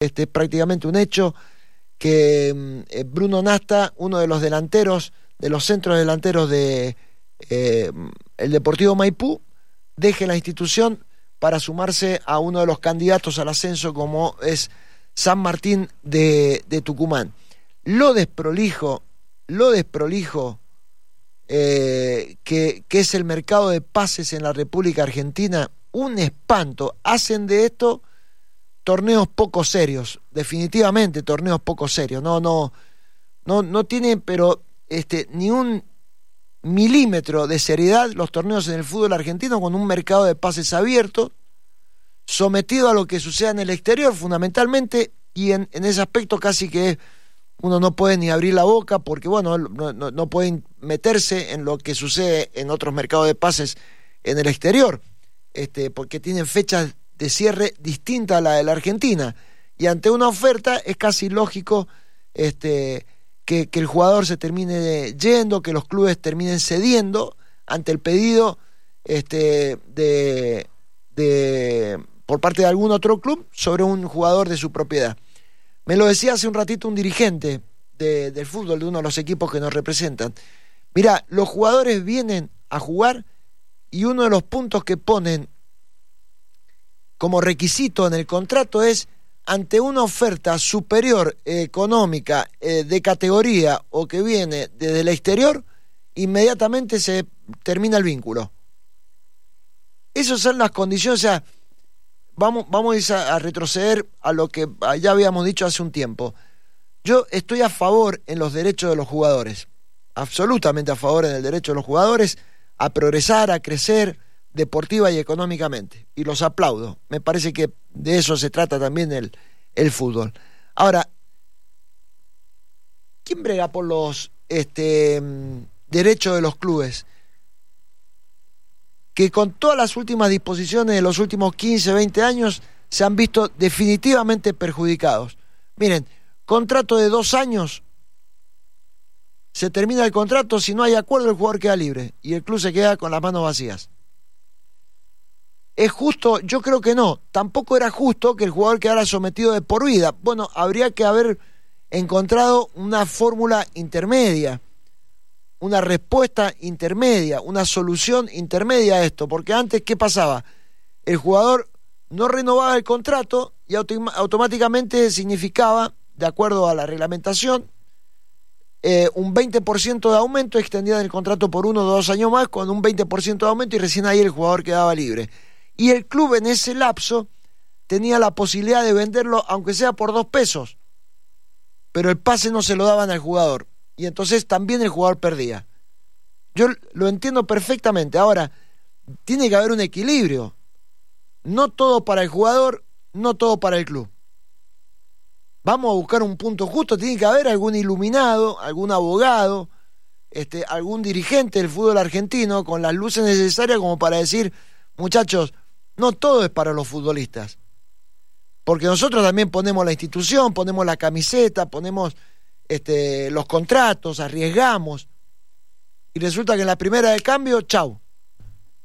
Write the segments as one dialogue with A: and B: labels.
A: este, prácticamente un hecho que mm, eh, Bruno Nasta, uno de los delanteros, de los centros delanteros de eh, el Deportivo Maipú, deje la institución para sumarse a uno de los candidatos al ascenso como es San Martín de, Tucumán. Lo desprolijo, lo desprolijo eh, que, que es el mercado de pases en la República Argentina, un espanto. Hacen de esto torneos poco serios, definitivamente torneos poco serios. No, no, no, no tiene, pero este, ni un milímetro de seriedad los torneos en el fútbol argentino con un mercado de pases abierto, sometido a lo que suceda en el exterior fundamentalmente, y en, ese aspecto casi que uno no puede ni abrir la boca porque, bueno, no, no, no pueden meterse en lo que sucede en otros mercados de pases en el exterior, este, porque tienen fechas de cierre distinta a la de la Argentina. Y ante una oferta es casi lógico este, que, el jugador se termine yendo, que los clubes terminen cediendo ante el pedido este, de, de, por parte de algún otro club sobre un jugador de su propiedad. Me lo decía hace un ratito un dirigente del fútbol de uno de los equipos que nos representan. Mira, los jugadores vienen a jugar y uno de los puntos que ponen como requisito en el contrato es ante una oferta superior económica eh, de categoría o que viene desde el exterior, inmediatamente se termina el vínculo. Esas son las condiciones, o sea, vamos, vamos a, a retroceder a lo que ya habíamos dicho hace un tiempo. Yo estoy a favor en los derechos de los jugadores, absolutamente a favor en el derecho de los jugadores a progresar, a crecer, deportiva y económicamente. Y los aplaudo. Me parece que de eso se trata también el, el fútbol. Ahora, ¿quién brega por los este, derechos de los clubes? Que con todas las últimas disposiciones de los últimos 15, 20 años se han visto definitivamente perjudicados. Miren, contrato de dos años, se termina el contrato, si no hay acuerdo el jugador queda libre y el club se queda con las manos vacías. ¿Es justo? Yo creo que no. Tampoco era justo que el jugador quedara sometido de por vida. Bueno, habría que haber encontrado una fórmula intermedia, una respuesta intermedia, una solución intermedia a esto. Porque antes, ¿qué pasaba? El jugador no renovaba el contrato y automáticamente significaba, de acuerdo a la reglamentación, eh, un 20% de aumento, extendía el contrato por uno o dos años más, con un 20% de aumento y recién ahí el jugador quedaba libre y el club en ese lapso tenía la posibilidad de venderlo aunque sea por dos pesos, pero el pase no se lo daban al jugador y entonces también el jugador perdía. Yo lo entiendo perfectamente. Ahora, tiene que haber un equilibrio. No todo para el jugador, no todo para el club. Vamos a buscar un punto justo, tiene que haber algún iluminado, algún abogado, este, algún dirigente del fútbol argentino con las luces necesarias como para decir, muchachos, no todo es para los futbolistas. Porque nosotros también ponemos la institución, ponemos la camiseta, ponemos este, los contratos, arriesgamos. Y resulta que en la primera de cambio, chau.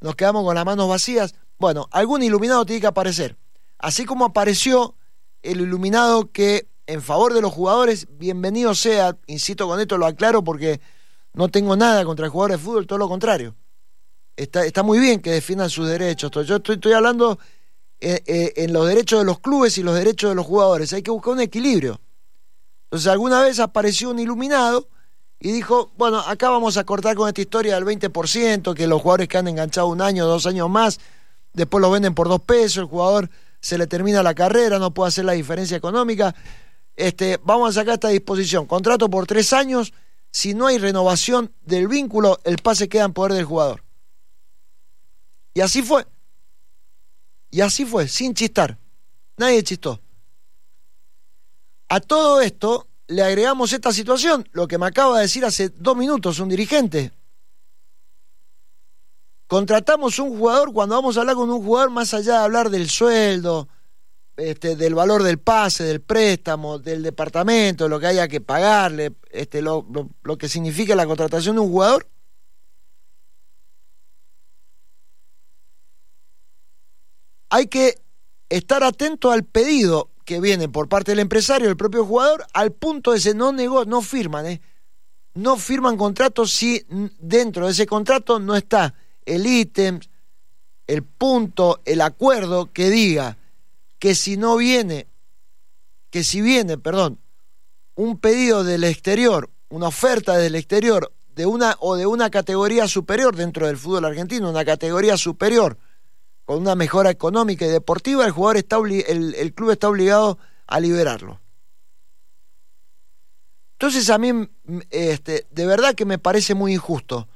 A: Nos quedamos con las manos vacías. Bueno, algún iluminado tiene que aparecer. Así como apareció el iluminado que en favor de los jugadores, bienvenido sea, insisto con esto, lo aclaro porque no tengo nada contra el jugador de fútbol, todo lo contrario está, muy bien que defiendan sus derechos. Yo estoy, hablando eh, eh, en los derechos de los clubes y los derechos de los jugadores. Hay que buscar un equilibrio. Entonces, alguna vez apareció un iluminado y dijo, bueno, acá vamos a cortar con esta historia del 20%, que los jugadores que han enganchado un año, dos años más, después lo venden por dos pesos, el jugador se le termina la carrera, no puede hacer la diferencia económica. Este, vamos a sacar esta disposición, contrato por tres años, si no hay renovación del vínculo, el pase queda en poder del jugador. Y así fue. Y así fue, sin chistar. Nadie chistó. A todo esto le agregamos esta situación, lo que me acaba de decir hace dos minutos un dirigente. Contratamos un jugador, cuando vamos a hablar con un jugador, más allá de hablar del sueldo, este, del valor del pase, del préstamo, del departamento, lo que haya que pagarle, este, lo que significa la contratación de un jugador, hay que estar atento al pedido que viene por parte del empresario, del propio jugador, al punto de que no negó, no firman, ¿eh? no firman contratos si dentro de ese contrato no está el ítem, el punto, el acuerdo que diga que si no viene, que si viene, perdón, un pedido del exterior, una oferta del exterior de una o de una categoría superior dentro del fútbol argentino, una categoría superior con una mejora económica y deportiva, el jugador está el, el club está obligado a liberarlo. Entonces a mí este, de verdad que me parece muy injusto.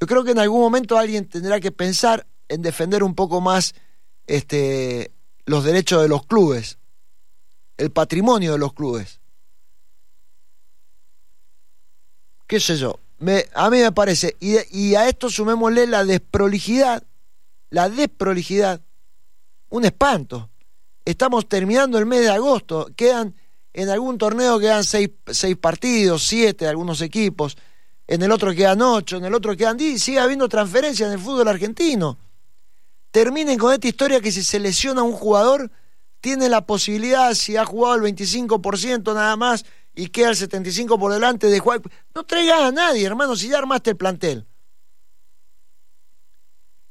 A: Yo creo que en algún momento alguien tendrá que pensar en defender un poco más este, los derechos de los clubes, el patrimonio de los clubes. qué sé yo, me, a mí me parece, y, y a esto sumémosle la desprolijidad, la desprolijidad, un espanto. Estamos terminando el mes de agosto, quedan, en algún torneo quedan seis, seis partidos, siete, algunos equipos, en el otro quedan ocho, en el otro quedan diez, sigue habiendo transferencias en el fútbol argentino. Terminen con esta historia que si se lesiona un jugador, tiene la posibilidad, si ha jugado el 25% nada más, y queda el 75 por delante de Juan. No traigas a nadie, hermano, si ya armaste el plantel.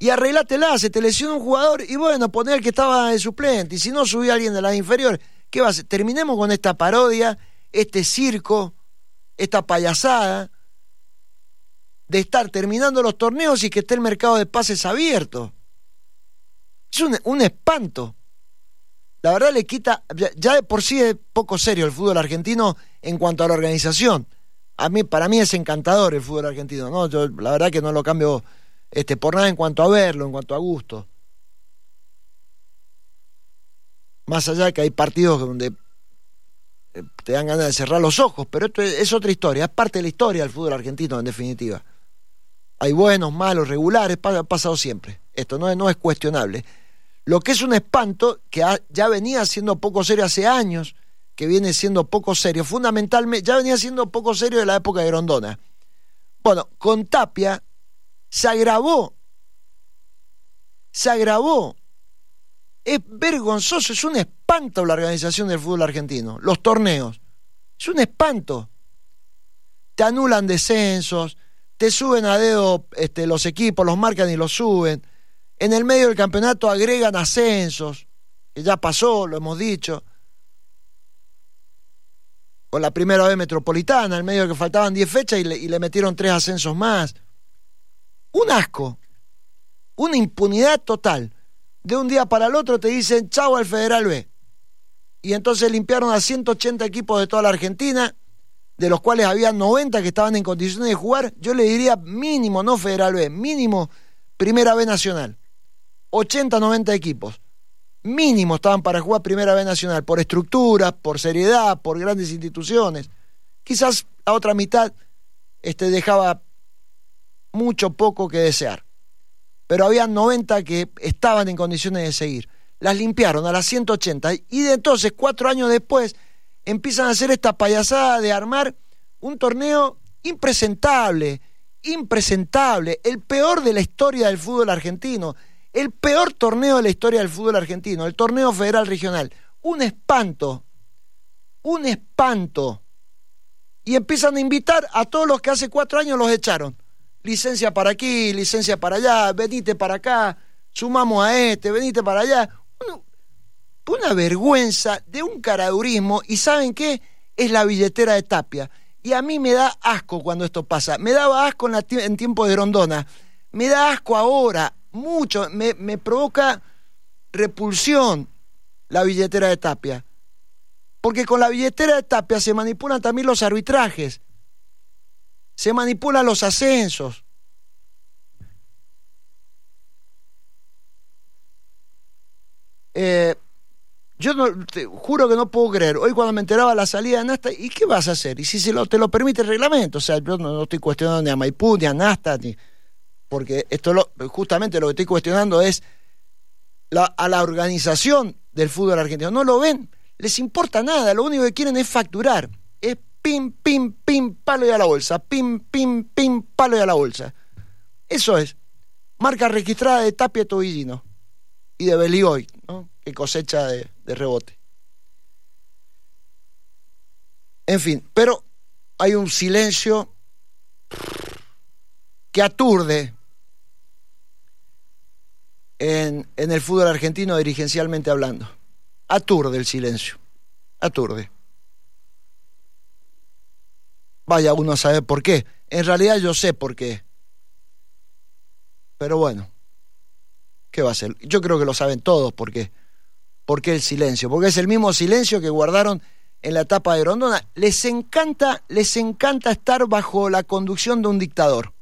A: Y arreglátela, se te lesiona un jugador y bueno, poner el que estaba de suplente. Y si no, subí a alguien de las inferiores. ¿Qué va a hacer? Terminemos con esta parodia, este circo, esta payasada de estar terminando los torneos y que esté el mercado de pases abierto. Es un espanto la verdad le quita, ya de por sí es poco serio el fútbol argentino en cuanto a la organización. A mí, para mí es encantador el fútbol argentino, ¿no? Yo la verdad que no lo cambio este, por nada en cuanto a verlo, en cuanto a gusto. Más allá de que hay partidos donde eh, te dan ganas de cerrar los ojos, pero esto es, otra historia, es parte de la historia del fútbol argentino en definitiva. Hay buenos, malos, regulares, ha pasado siempre. Esto no no es cuestionable. Lo que es un espanto, que ya venía siendo poco serio hace años, que viene siendo poco serio, fundamentalmente, ya venía siendo poco serio de la época de Grondona. Bueno, con Tapia se agravó, se agravó. Es vergonzoso, es un espanto la organización del fútbol argentino, los torneos. Es un espanto. Te anulan descensos, te suben a dedo este, los equipos, los marcan y los suben en el medio del campeonato agregan ascensos, que ya pasó, lo hemos dicho. Con la primera vez metropolitana, en medio de que faltaban 10 fechas y le, metieron tres ascensos más. Un asco, una impunidad total. De un día para el otro te dicen chau al Federal B. Y entonces limpiaron a 180 equipos de toda la Argentina, de los cuales había 90 que estaban en condiciones de jugar. Yo le diría mínimo, no Federal B, mínimo Primera B Nacional. 80, 90 equipos. Mínimo estaban para jugar Primera B Nacional, por estructura, por seriedad, por grandes instituciones. Quizás la otra mitad este, dejaba mucho poco que desear. Pero había 90 que estaban en condiciones de seguir. Las limpiaron a las 180 y de entonces, cuatro años después, empiezan a hacer esta payasada de armar un torneo impresentable, impresentable, el peor de la historia del fútbol argentino el peor torneo de la historia del fútbol argentino, el torneo federal regional. Un espanto, un espanto. Y empiezan a invitar a todos los que hace cuatro años los echaron. Licencia para aquí, licencia para allá, venite para acá, sumamos a este, venite para allá. una vergüenza de un caradurismo. ¿Y saben qué? Es la billetera de Tapia. Y a mí me da asco cuando esto pasa. Me daba asco en, en tiempo de Rondona. Me da asco ahora mucho, me, me provoca repulsión la billetera de Tapia. Porque con la billetera de Tapia se manipulan también los arbitrajes, se manipulan los ascensos. Eh, yo no, te juro que no puedo creer. Hoy cuando me enteraba la salida de Nasta, ¿y qué vas a hacer? Y si se lo, te lo permite el reglamento, o sea, yo no, estoy cuestionando ni a Maipú, ni a Nasta, ni, porque esto lo, justamente lo que estoy cuestionando es a la organización del fútbol argentino. No lo ven, les importa nada, lo único que quieren es facturar. Es pim, pim, pim, palo y a la bolsa, pim, pim, pim, palo y a la bolsa. Eso es. Marca registrada de Tapia Tobillino y de Beligoy, que cosecha de rebote. En fin, pero hay un silencio que aturde en, en, el fútbol argentino dirigencialmente hablando. Aturde el silencio. Aturde. Vaya uno a saber por qué. En realidad yo sé por qué. Pero bueno, ¿qué va a ser? Yo creo que lo saben todos por qué. ¿Por qué el silencio? Porque es el mismo silencio que guardaron en la etapa de Rondona. Les encanta, les encanta estar bajo la conducción de un dictador.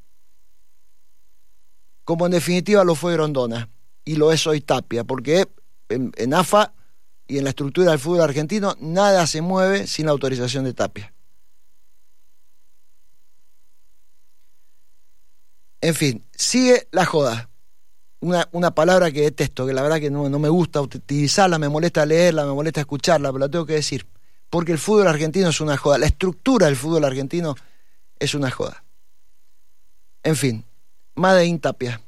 A: Como en definitiva lo fue Grondona y lo es hoy Tapia, porque en, AFA y en la estructura del fútbol argentino nada se mueve sin la autorización de Tapia. En fin, sigue la joda. Una, una, palabra que detesto, que la verdad que no, no, me gusta utilizarla, me molesta leerla, me molesta escucharla, pero la tengo que decir. Porque el fútbol argentino es una joda. La estructura del fútbol argentino es una joda. En fin, Made in Tapia.